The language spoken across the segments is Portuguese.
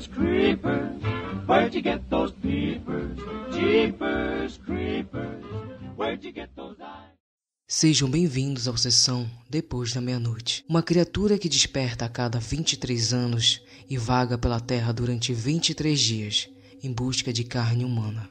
Jeepers creepers, where'd you get those peepers? Jeepers creepers, where'd you get those eyes? Sejam bem-vindos ao Sessão Depois da Meia-Noite. Uma criatura que desperta a cada 23 anos e vaga pela Terra durante 23 dias em busca de carne humana.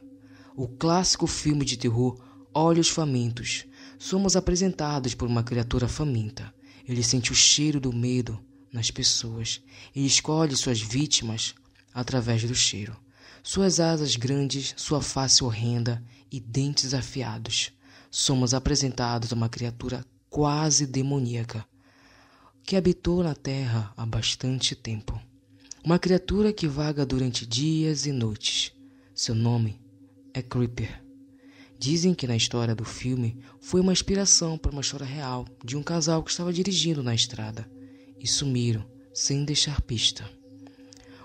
O clássico filme de terror Olhos Famintos. Somos apresentados por uma criatura faminta. Ele sente o cheiro do medo nas pessoas e escolhe suas vítimas através do cheiro. Suas asas grandes, sua face horrenda e dentes afiados somos apresentados a uma criatura quase demoníaca que habitou na Terra há bastante tempo. Uma criatura que vaga durante dias e noites. Seu nome é Creeper. Dizem que na história do filme foi uma inspiração para uma história real de um casal que estava dirigindo na estrada e sumiram sem deixar pista.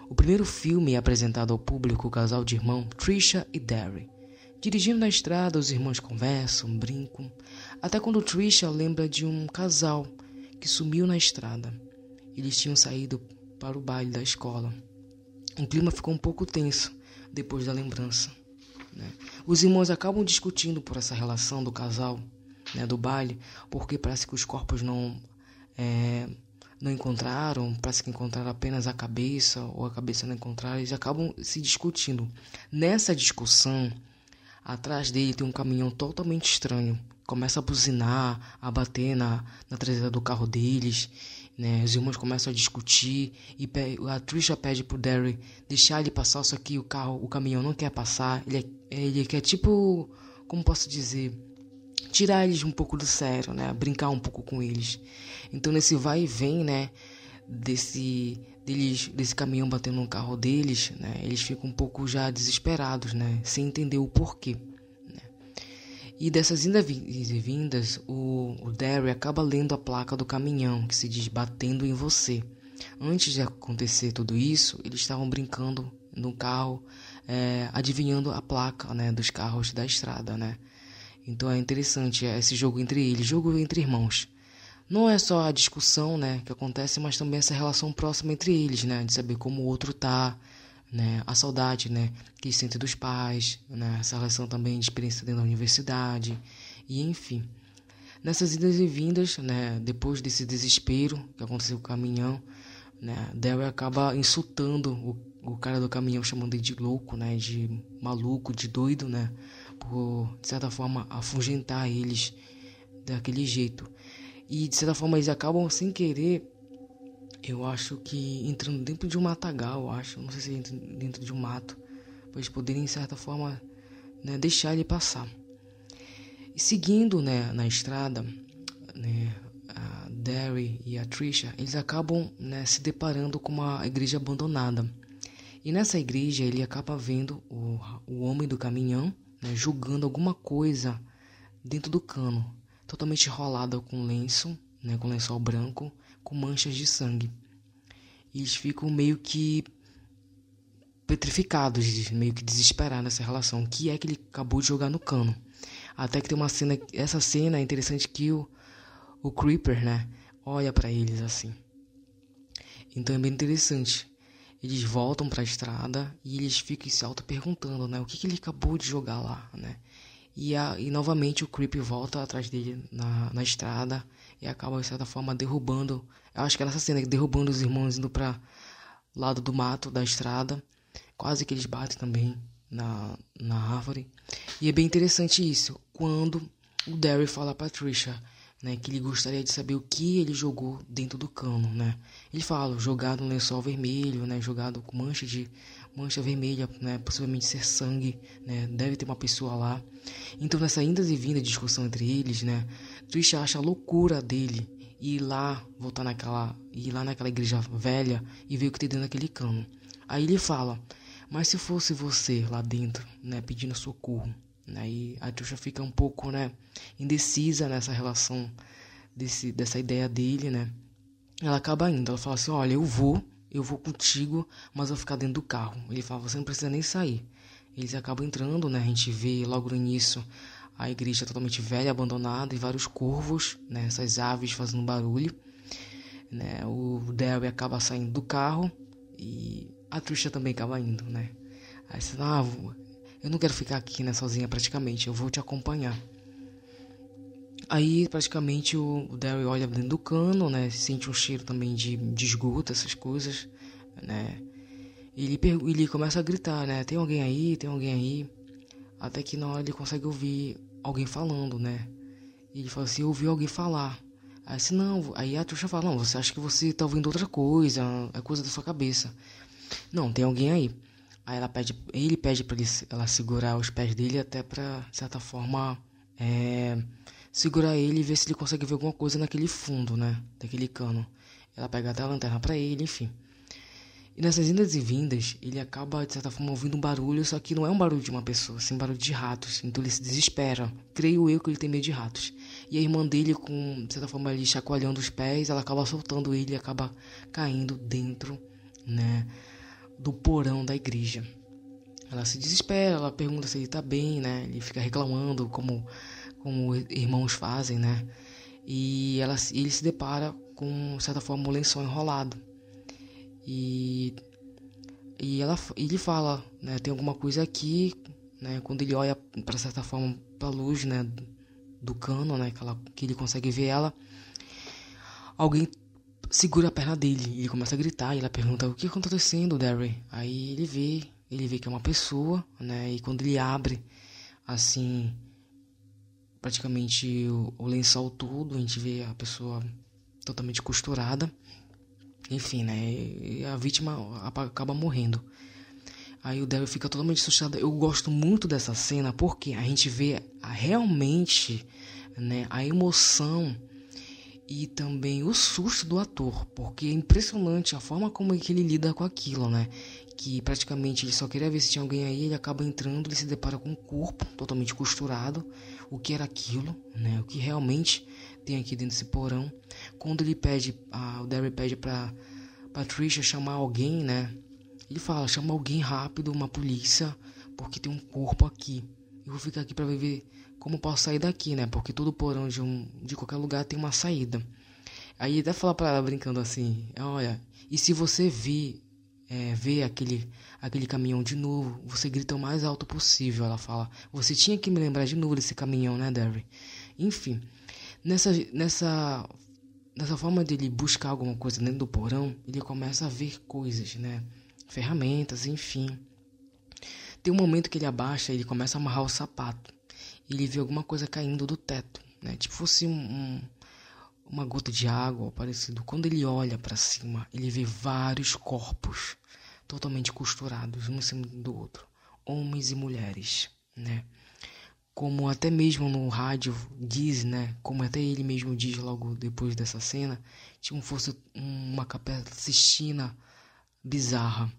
O primeiro filme é apresentado ao público o casal de irmão Trisha e Derry, Dirigindo na estrada, os irmãos conversam, brincam, até quando Trisha lembra de um casal que sumiu na estrada. Eles tinham saído para o baile da escola. O clima ficou um pouco tenso depois da lembrança. Né? Os irmãos acabam discutindo por essa relação do casal, né, do baile, porque parece que os corpos não é, não encontraram, parece que encontraram apenas a cabeça ou a cabeça não encontraram. Eles acabam se discutindo. Nessa discussão, Atrás dele tem um caminhão totalmente estranho. Começa a buzinar, a bater na, na traseira do carro deles. Né? Os irmãos começam a discutir e a Trisha pede pro Derry deixar ele passar, só que o carro, o caminhão não quer passar. Ele, é, ele quer tipo, como posso dizer, tirar eles um pouco do sério, né? Brincar um pouco com eles. Então nesse vai e vem, né? Desse deles, desse caminhão batendo no carro deles, né, eles ficam um pouco já desesperados, né, sem entender o porquê. Né. E dessas indas e vindas, o, o Derry acaba lendo a placa do caminhão que se diz batendo em você. Antes de acontecer tudo isso, eles estavam brincando no carro, é, adivinhando a placa né, dos carros da estrada. Né. Então é interessante esse jogo entre eles, jogo entre irmãos não é só a discussão, né, que acontece, mas também essa relação próxima entre eles, né, de saber como o outro tá, né, a saudade, né, que sente dos pais, né, essa relação também de experiência dentro da universidade, e enfim. Nessas idas e vindas, né, depois desse desespero que aconteceu com o caminhão, né, Daryl acaba insultando o, o cara do caminhão, chamando ele de louco, né, de maluco, de doido, né, por, de certa forma, afugentar eles daquele jeito. E de certa forma eles acabam sem querer, eu acho que entrando dentro de um matagal, acho, não sei se entra dentro de um mato, para eles poderem de certa forma né, deixar ele passar. E seguindo né, na estrada, né, a Derry e a Trisha, eles acabam né, se deparando com uma igreja abandonada. E nessa igreja ele acaba vendo o, o homem do caminhão né, alguma coisa dentro do cano totalmente enrolada com lenço, né, com lençol branco, com manchas de sangue. E eles ficam meio que petrificados, meio que desesperados nessa relação. O que é que ele acabou de jogar no cano? Até que tem uma cena, essa cena é interessante que o, o Creeper, né, olha para eles assim. Então é bem interessante. Eles voltam para a estrada e eles ficam se auto perguntando, né, o que, que ele acabou de jogar lá, né? E, a, e novamente o Creep volta atrás dele na, na estrada e acaba de certa forma derrubando. Eu acho que é nessa cena, derrubando os irmãos indo para lado do mato da estrada. Quase que eles batem também na, na árvore. E é bem interessante isso. Quando o Derry fala pra Trisha né, que ele gostaria de saber o que ele jogou dentro do cano, né? Ele fala, jogado um lençol vermelho, né, jogado com mancha de mancha vermelha, né, possivelmente ser sangue, né, deve ter uma pessoa lá. Então nessa indas e vinda discussão entre eles, né, Trisha acha a loucura dele ir lá, voltar naquela, ir lá naquela igreja velha e ver o que tem dentro daquele cano. Aí ele fala, mas se fosse você lá dentro, né, pedindo socorro, Aí a Trisha fica um pouco, né, indecisa nessa relação desse, dessa ideia dele, né? Ela acaba indo, ela fala assim: "Olha, eu vou, eu vou contigo, mas eu vou ficar dentro do carro". Ele fala: "Você não precisa nem sair". Eles acabam entrando, né? A gente vê logo no início a igreja totalmente velha, abandonada e vários corvos, né, essas aves fazendo barulho. Né? O Derry acaba saindo do carro e a Trisha também acaba indo, né? Aí você, ah, eu não quero ficar aqui, né, sozinha praticamente, eu vou te acompanhar. Aí praticamente o, o olha dentro do cano, né? Sente um cheiro também de, de esgoto, essas coisas, né? E ele, ele começa a gritar, né? Tem alguém aí? Tem alguém aí? Até que na hora ele consegue ouvir alguém falando, né? E ele fala assim, eu ouvi alguém falar. Aí assim, não, aí a Trisha fala, não, você acha que você tá ouvindo outra coisa, é coisa da sua cabeça. Não, tem alguém aí. Aí ela pede, ele pede para ela segurar os pés dele até para de certa forma é, segurar ele e ver se ele consegue ver alguma coisa naquele fundo, né, daquele cano. Ela pega até a lanterna para ele, enfim. E nessas indas e vindas, ele acaba, de certa forma, ouvindo um barulho, só que não é um barulho de uma pessoa, sim um barulho de ratos. Então ele se desespera. Creio eu que ele tem medo de ratos. E a irmã dele, com, de certa forma, ali chacoalhando os pés, ela acaba soltando ele e acaba caindo dentro, né, do porão da igreja. Ela se desespera, ela pergunta se ele tá bem, né? Ele fica reclamando como, como irmãos fazem, né? E ela, ele se depara com, de certa forma, um lençol enrolado. E, e ela, ele fala, né? Tem alguma coisa aqui, né? Quando ele olha, para certa forma, pra luz, né? Do cano, né? Que, ela, que ele consegue ver ela. Alguém segura a perna dele. E ele começa a gritar. E ela pergunta: O que está acontecendo, Derry? Aí ele vê, ele vê que é uma pessoa, né? E quando ele abre, assim, praticamente o, o lençol todo, a gente vê a pessoa totalmente costurada. Enfim, né? E a vítima acaba morrendo. Aí o Daryl fica totalmente assustado. Eu gosto muito dessa cena porque a gente vê realmente né, a emoção e também o susto do ator, porque é impressionante a forma como é que ele lida com aquilo, né? Que praticamente ele só queria ver se tinha alguém aí, ele acaba entrando, ele se depara com um corpo totalmente costurado, o que era aquilo, né? O que realmente tem aqui dentro desse porão. Quando ele pede, a, o Derry pede para Patricia chamar alguém, né? Ele fala, chama alguém rápido, uma polícia, porque tem um corpo aqui. Eu vou ficar aqui para ver como posso sair daqui, né? Porque todo porão de, um, de qualquer lugar tem uma saída. Aí até falar para ela brincando assim, olha, e se você vir, é, ver aquele, aquele caminhão de novo, você grita o mais alto possível, ela fala. Você tinha que me lembrar de novo desse caminhão, né, Derry? Enfim, nessa, nessa, nessa forma dele buscar alguma coisa dentro do porão, ele começa a ver coisas, né? Ferramentas, enfim. Tem um momento que ele abaixa e ele começa a amarrar o sapato e ele vê alguma coisa caindo do teto, né? Tipo fosse um, um, uma gota de água, parecido. Quando ele olha para cima, ele vê vários corpos totalmente costurados um em cima do outro, homens e mulheres, né? Como até mesmo no rádio diz, né? Como até ele mesmo diz logo depois dessa cena, tipo fosse uma capela Sistina bizarra.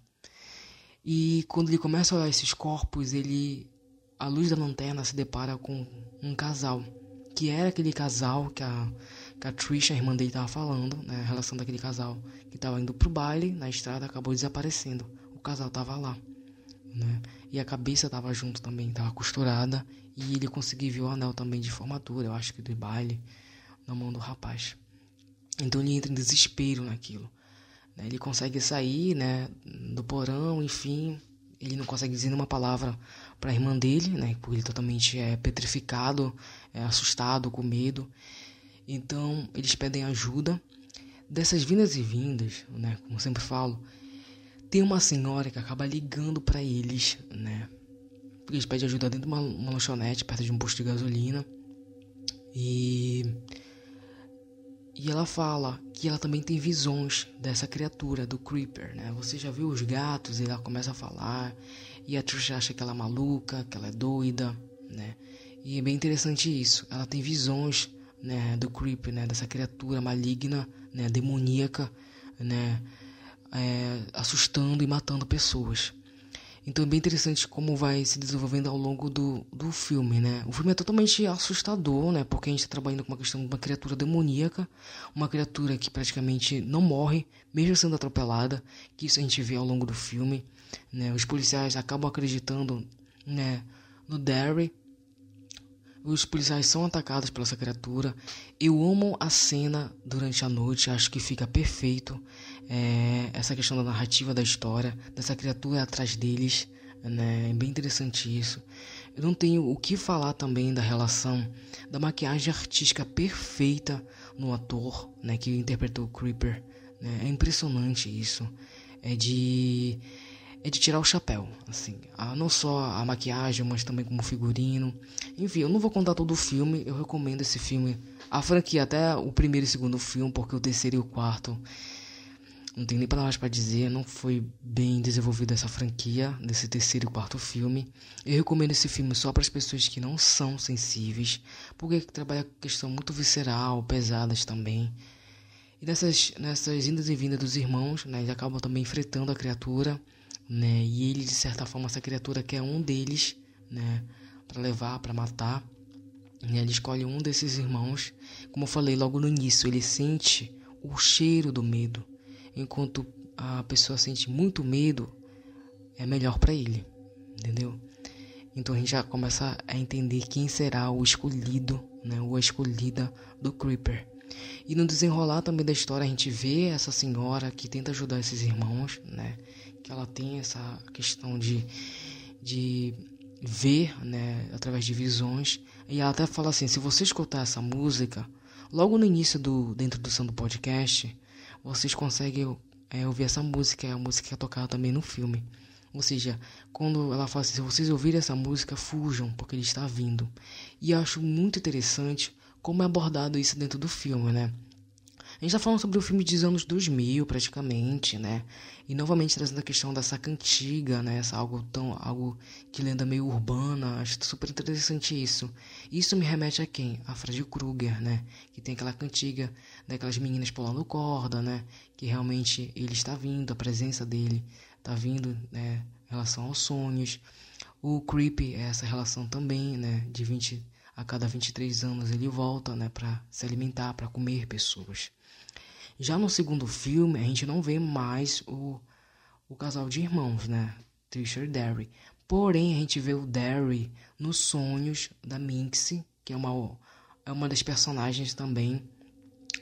E quando ele começa a olhar esses corpos, ele a luz da lanterna se depara com um casal, que era aquele casal que a, que a Trisha, a irmã dele, estava falando, né, a relação daquele casal que estava indo pro baile, na estrada, acabou desaparecendo. O casal estava lá, né, e a cabeça estava junto também, estava costurada, e ele conseguiu ver o anel também de formatura, eu acho que de baile, na mão do rapaz. Então ele entra em desespero naquilo. Né, ele consegue sair, né, do porão, enfim, ele não consegue dizer uma palavra para a irmã dele, né? Porque ele totalmente é petrificado, é assustado, com medo. Então eles pedem ajuda. Dessas vindas e vindas, né? Como sempre falo, tem uma senhora que acaba ligando para eles, né? Porque eles pedem ajuda dentro de uma, uma lanchonete, perto de um posto de gasolina. E e ela fala que ela também tem visões dessa criatura, do Creeper, né? Você já viu os gatos e ela começa a falar. E a Trisha acha que ela é maluca, que ela é doida, né? E é bem interessante isso. Ela tem visões, né, do Creeper, né? Dessa criatura maligna, né? Demoníaca, né? É, assustando e matando pessoas. Então é bem interessante como vai se desenvolvendo ao longo do, do filme, né? O filme é totalmente assustador, né? Porque a gente está trabalhando com uma questão de uma criatura demoníaca, uma criatura que praticamente não morre, mesmo sendo atropelada, que isso a gente vê ao longo do filme, né? Os policiais acabam acreditando, né? No Derry, Os policiais são atacados pela essa criatura. Eu amo a cena durante a noite, acho que fica perfeito. É, essa questão da narrativa da história, dessa criatura atrás deles, né? É bem interessante isso. Eu não tenho o que falar também da relação da maquiagem artística perfeita no ator, né, que interpretou o Creeper. Né? É impressionante isso. É de é de tirar o chapéu, assim, ah, não só a maquiagem, mas também como figurino. Enfim, eu não vou contar todo o filme, eu recomendo esse filme, a franquia até o primeiro e segundo filme, porque o terceiro e o quarto não tem nem palavras para dizer, não foi bem desenvolvida essa franquia desse terceiro e quarto filme. Eu recomendo esse filme só para as pessoas que não são sensíveis, porque trabalha com questão muito visceral, pesadas também. E nessas, nessas indas e vindas dos irmãos, né, eles acabam também enfrentando a criatura, né, e ele de certa forma essa criatura quer um deles, né, para levar, para matar. E ele escolhe um desses irmãos. Como eu falei logo no início, ele sente o cheiro do medo enquanto a pessoa sente muito medo, é melhor para ele, entendeu? Então a gente já começa a entender quem será o escolhido, né, ou a escolhida do Creeper. E no desenrolar também da história a gente vê essa senhora que tenta ajudar esses irmãos, né, que ela tem essa questão de de ver, né, através de visões. E ela até fala assim: se você escutar essa música, logo no início do da introdução do podcast, vocês conseguem é, ouvir essa música, é a música que é tocada também no filme. Ou seja, quando ela fala assim, se vocês ouvirem essa música, fujam, porque ele está vindo. E eu acho muito interessante como é abordado isso dentro do filme, né? A gente está falando sobre o filme dos anos 2000, praticamente, né? E novamente trazendo a questão dessa cantiga, né? Essa algo tão algo que lenda meio urbana. Acho super interessante isso. Isso me remete a quem? A Fred Krueger, né? Que tem aquela cantiga daquelas meninas pulando corda, né? Que realmente ele está vindo, a presença dele está vindo, né? Em relação aos sonhos. O Creepy é essa relação também, né? De 20 a cada 23 anos ele volta, né, para se alimentar, para comer pessoas. Já no segundo filme, a gente não vê mais o, o casal de irmãos, né? Trisha e Derry. Porém, a gente vê o Derry nos sonhos da Minx, que é uma, é uma das personagens também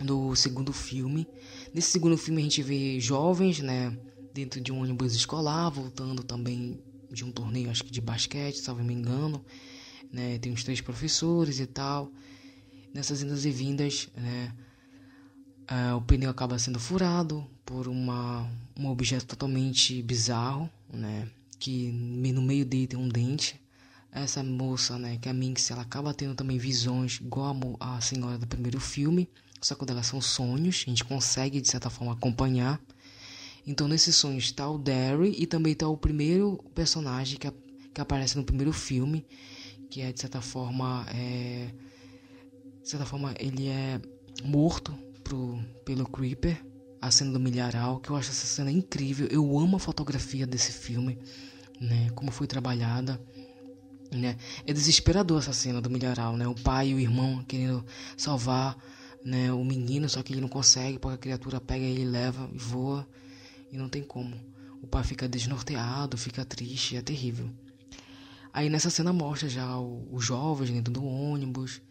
do segundo filme. Nesse segundo filme, a gente vê jovens, né? Dentro de um ônibus escolar, voltando também de um torneio, acho que de basquete, se não me engano. Né? Tem uns três professores e tal. Nessas indas e vindas, né? Uh, o pneu acaba sendo furado por uma, um objeto totalmente bizarro, né? Que no meio dele tem um dente. Essa moça, né? Que é a Minx, ela acaba tendo também visões igual a, a senhora do primeiro filme. Só que elas são sonhos, a gente consegue de certa forma acompanhar. Então nesses sonhos está o Derry e também está o primeiro personagem que, que aparece no primeiro filme, que é de certa forma é, de certa forma ele é morto pro, pelo Creeper, a cena do milharal, que eu acho essa cena incrível. Eu amo a fotografia desse filme, né? Como foi trabalhada, né? É desesperador essa cena do milharal, né? O pai e o irmão querendo salvar, né? O menino, só que ele não consegue porque a criatura pega ele, leva e voa e não tem como. O pai fica desnorteado, fica triste, é terrível. Aí nessa cena mostra já os jovens dentro do ônibus.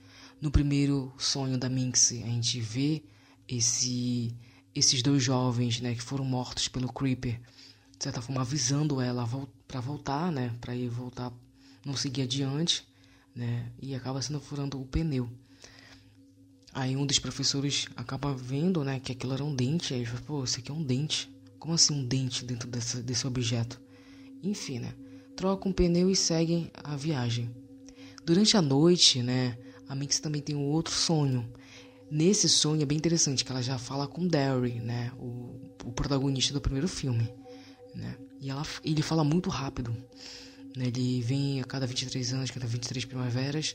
No primeiro sonho da Minx, a gente vê esse esses dois jovens, né, que foram mortos pelo Creeper, de certa forma avisando ela para voltar, né, para ir voltar, não seguir adiante, né, e acaba sendo furando o pneu. Aí um dos professores acaba vendo, né, que aquilo era um dente, aí fala, pô, isso aqui é um dente. Como assim um dente dentro desse, desse objeto? Enfim, né, trocam o pneu e seguem a viagem. Durante a noite, né, a Mix também tem um outro sonho Nesse sonho é bem interessante que ela já fala com Derry, né, o, o protagonista do primeiro filme, né? E ela, ele fala muito rápido, né? Ele vem a cada 23 anos, cada 23 primaveras,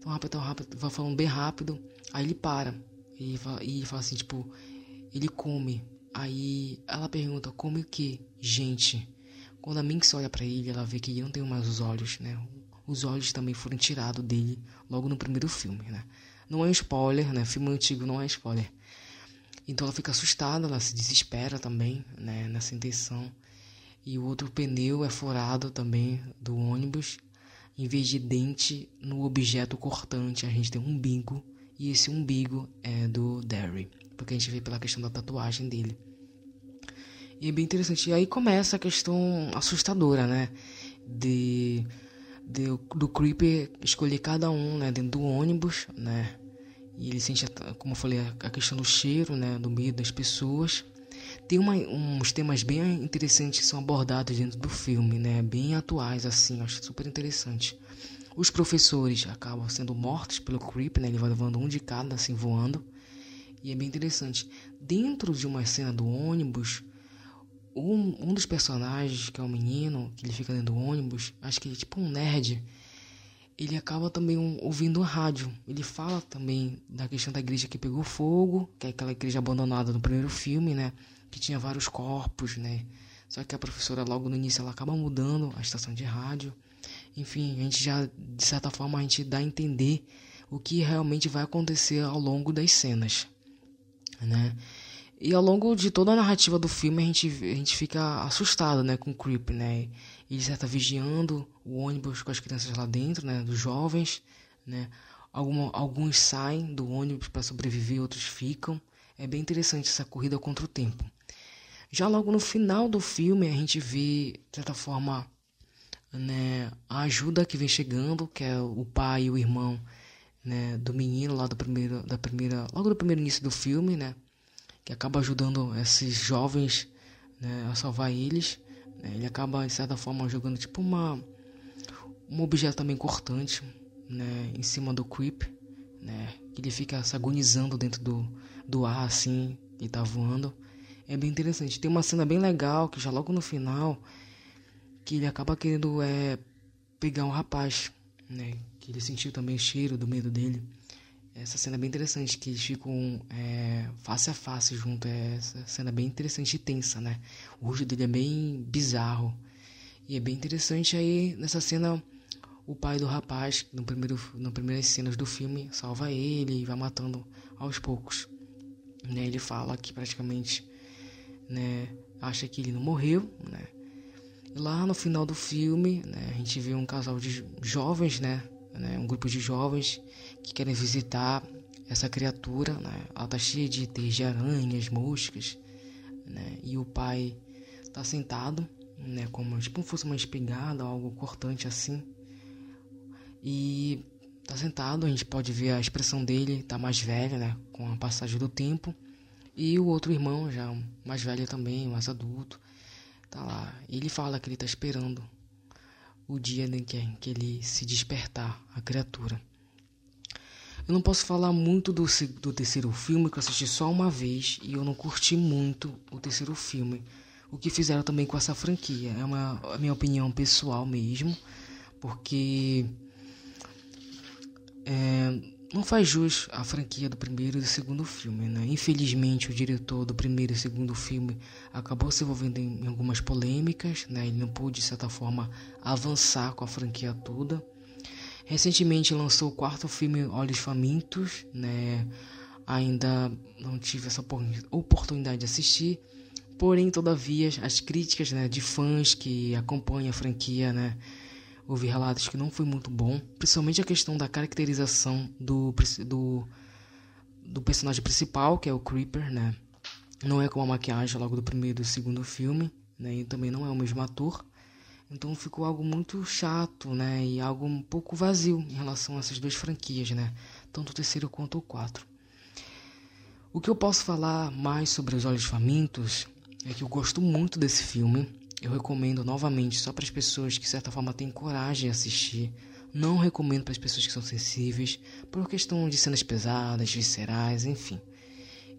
tão rápido, tão rápido, vai falando bem rápido, aí ele para e fala, e fala assim, tipo, ele come. Aí ela pergunta, come o que? Gente. Quando a Minx olha para ele, ela vê que ele não tem mais os olhos, né? Os olhos também foram tirados dele logo no primeiro filme, né? Não é um spoiler, né? Filme antigo não é spoiler. Então ela fica assustada, ela se desespera também, né? Nessa intenção. E o outro pneu é furado também do ônibus. em vez de dente no objeto cortante, a gente tem um umbigo. E esse umbigo é do Derry, porque a gente vê pela questão da tatuagem dele. E é bem interessante. E aí começa a questão assustadora, né? De, de do Creeper escolher cada um, né? Dentro do ônibus, né? E ele sente, como eu falei, a questão do cheiro, né? Do medo das pessoas. Tem uma, uns temas bem interessantes que são abordados dentro do filme, né? Bem atuais, assim, acho super interessante. Os professores acabam sendo mortos pelo Creep, né? Ele vai levando um de cada, assim, voando. E é bem interessante. Dentro de uma cena do ônibus, um, um dos personagens, que é o um menino, que ele fica dentro do ônibus, acho que ele é tipo um nerd, ele acaba também um, ouvindo a rádio. Ele fala também da questão da igreja que pegou fogo, que é aquela igreja abandonada no primeiro filme, né? Que tinha vários corpos, né? Só que a professora logo no início ela acaba mudando a estação de rádio. Enfim, a gente já, de certa forma, a gente dá a entender o que realmente vai acontecer ao longo das cenas, né? E ao longo de toda a narrativa do filme a gente, a gente fica assustado, né, com o Creep, né? Ele está vigiando o ônibus com as crianças lá dentro, né, dos jovens, né? Algum, alguns saem do ônibus para sobreviver, outros ficam. É bem interessante essa corrida contra o tempo. Já logo no final do filme a gente vê, de certa forma, né, a ajuda que vem chegando, que é o pai e o irmão, né, do menino lá do primeiro, da primeira, logo do primeiro início do filme, né? Que acaba ajudando esses jovens né, a salvar eles. Né, ele acaba, de certa forma, jogando tipo uma um objeto também cortante né, em cima do Creep, né, ele fica se agonizando dentro do, do ar assim, e tá voando. É bem interessante. Tem uma cena bem legal que já logo no final que ele acaba querendo é, pegar um rapaz, né, que ele sentiu também o cheiro do medo dele. Essa cena é bem interessante, que eles ficam é, face a face junto. É essa cena bem interessante e tensa, né? O rosto dele é bem bizarro. E é bem interessante aí, nessa cena, o pai do rapaz, no primeiro, nas primeiras cenas do filme, salva ele e vai matando aos poucos. Né? Ele fala que praticamente né, acha que ele não morreu, né? E lá no final do filme, né, a gente vê um casal de jovens, né? né, um grupo de jovens que querem visitar essa criatura. Né? Ela está cheia de teias de aranhas, moscas, né? e o pai está sentado, né, como tipo fosse uma espingarda, algo cortante assim. E está sentado, a gente pode ver a expressão dele, está mais velha, né, com a passagem do tempo. E o outro irmão, já mais velho também, mais adulto, tá lá. Ele fala que ele está esperando o dia em que, em que ele se despertar, a criatura. Eu não posso falar muito do, do terceiro filme, que eu assisti só uma vez e eu não curti muito o terceiro filme. O que fizeram também com essa franquia. É uma a minha opinião pessoal mesmo, porque é, não faz jus à franquia do primeiro e do segundo filme, né? Infelizmente, o diretor do primeiro e segundo filme acabou se envolvendo em algumas polêmicas, né? Ele não pôde, de certa forma, avançar com a franquia toda. Recentemente lançou o quarto filme Olhos Famintos, né? Ainda não tive essa oportunidade de assistir, porém, todavia, as críticas né, de fãs que acompanham a franquia, né? ouvi relatos que não foi muito bom, principalmente a questão da caracterização do, do, do personagem principal, que é o Creeper, né? Não é com a maquiagem logo do primeiro e do segundo filme, né? E também não é o mesmo ator. Então ficou algo muito chato, né? E algo um pouco vazio em relação a essas duas franquias, né? Tanto o terceiro quanto o quatro. O que eu posso falar mais sobre Os Olhos Famintos é que eu gosto muito desse filme eu recomendo novamente só para as pessoas que de certa forma têm coragem de assistir. Não recomendo para as pessoas que são sensíveis, por questão de cenas pesadas, viscerais, enfim.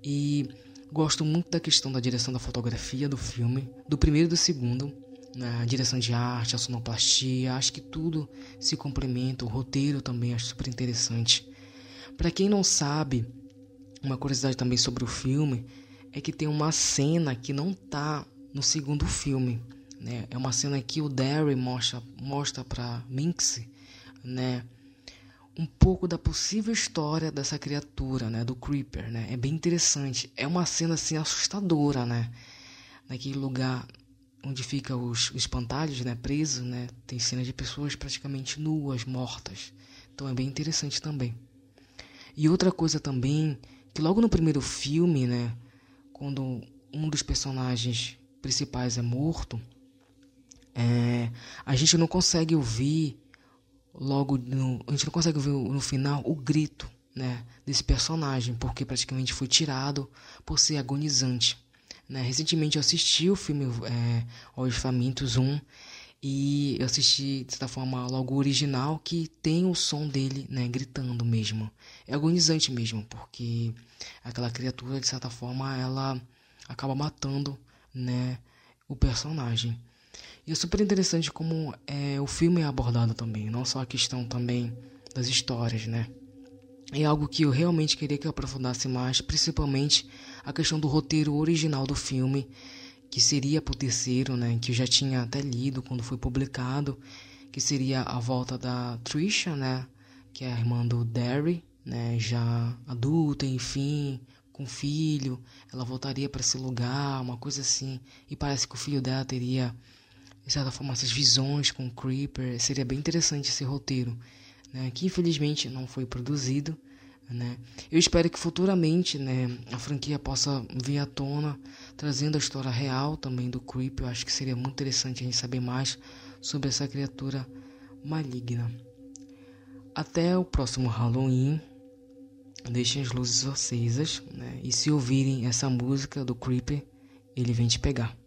E gosto muito da questão da direção da fotografia do filme, do primeiro e do segundo, direção de arte, a sonoplastia, acho que tudo se complementa, o roteiro também acho super interessante. Para quem não sabe, uma curiosidade também sobre o filme é que tem uma cena que não tá no segundo filme. Né? É uma cena que o Derry mostra, mostra para Minx né? um pouco da possível história dessa criatura, né? do Creeper. Né? É bem interessante. É uma cena assim assustadora, né? naquele lugar onde fica os espantalhos, né, presos, né, tem cenas de pessoas praticamente nuas, mortas. Então é bem interessante também. E outra coisa também, que logo no primeiro filme, né, quando um dos personagens principais é morto, é, a gente não consegue ouvir logo no, a gente não consegue ouvir no final o grito, né, desse personagem, porque praticamente foi tirado por ser agonizante. Né? Recentemente eu assisti o filme é, Os Famintos 1 e eu assisti, de certa forma, logo o original que tem o som dele né, gritando mesmo. É agonizante mesmo, porque aquela criatura, de certa forma, ela acaba matando né, o personagem. E é super interessante como é, o filme é abordado também, não só a questão também das histórias, né? É algo que eu realmente queria que eu aprofundasse mais, principalmente a questão do roteiro original do filme, que seria pro terceiro, né, que eu já tinha até lido quando foi publicado, que seria a volta da Trisha, né, que é a irmã do Derry, né, já adulta, enfim, com filho, ela voltaria para esse lugar, uma coisa assim, e parece que o filho dela teria, de certa forma, essas visões com o Creeper, seria bem interessante esse roteiro, né, que infelizmente não foi produzido, né? Eu espero que futuramente né, a franquia possa vir à tona, trazendo a história real também do Creep. Eu acho que seria muito interessante a gente saber mais sobre essa criatura maligna. Até o próximo Halloween. Deixem as luzes acesas né? e se ouvirem essa música do Creep, ele vem te pegar.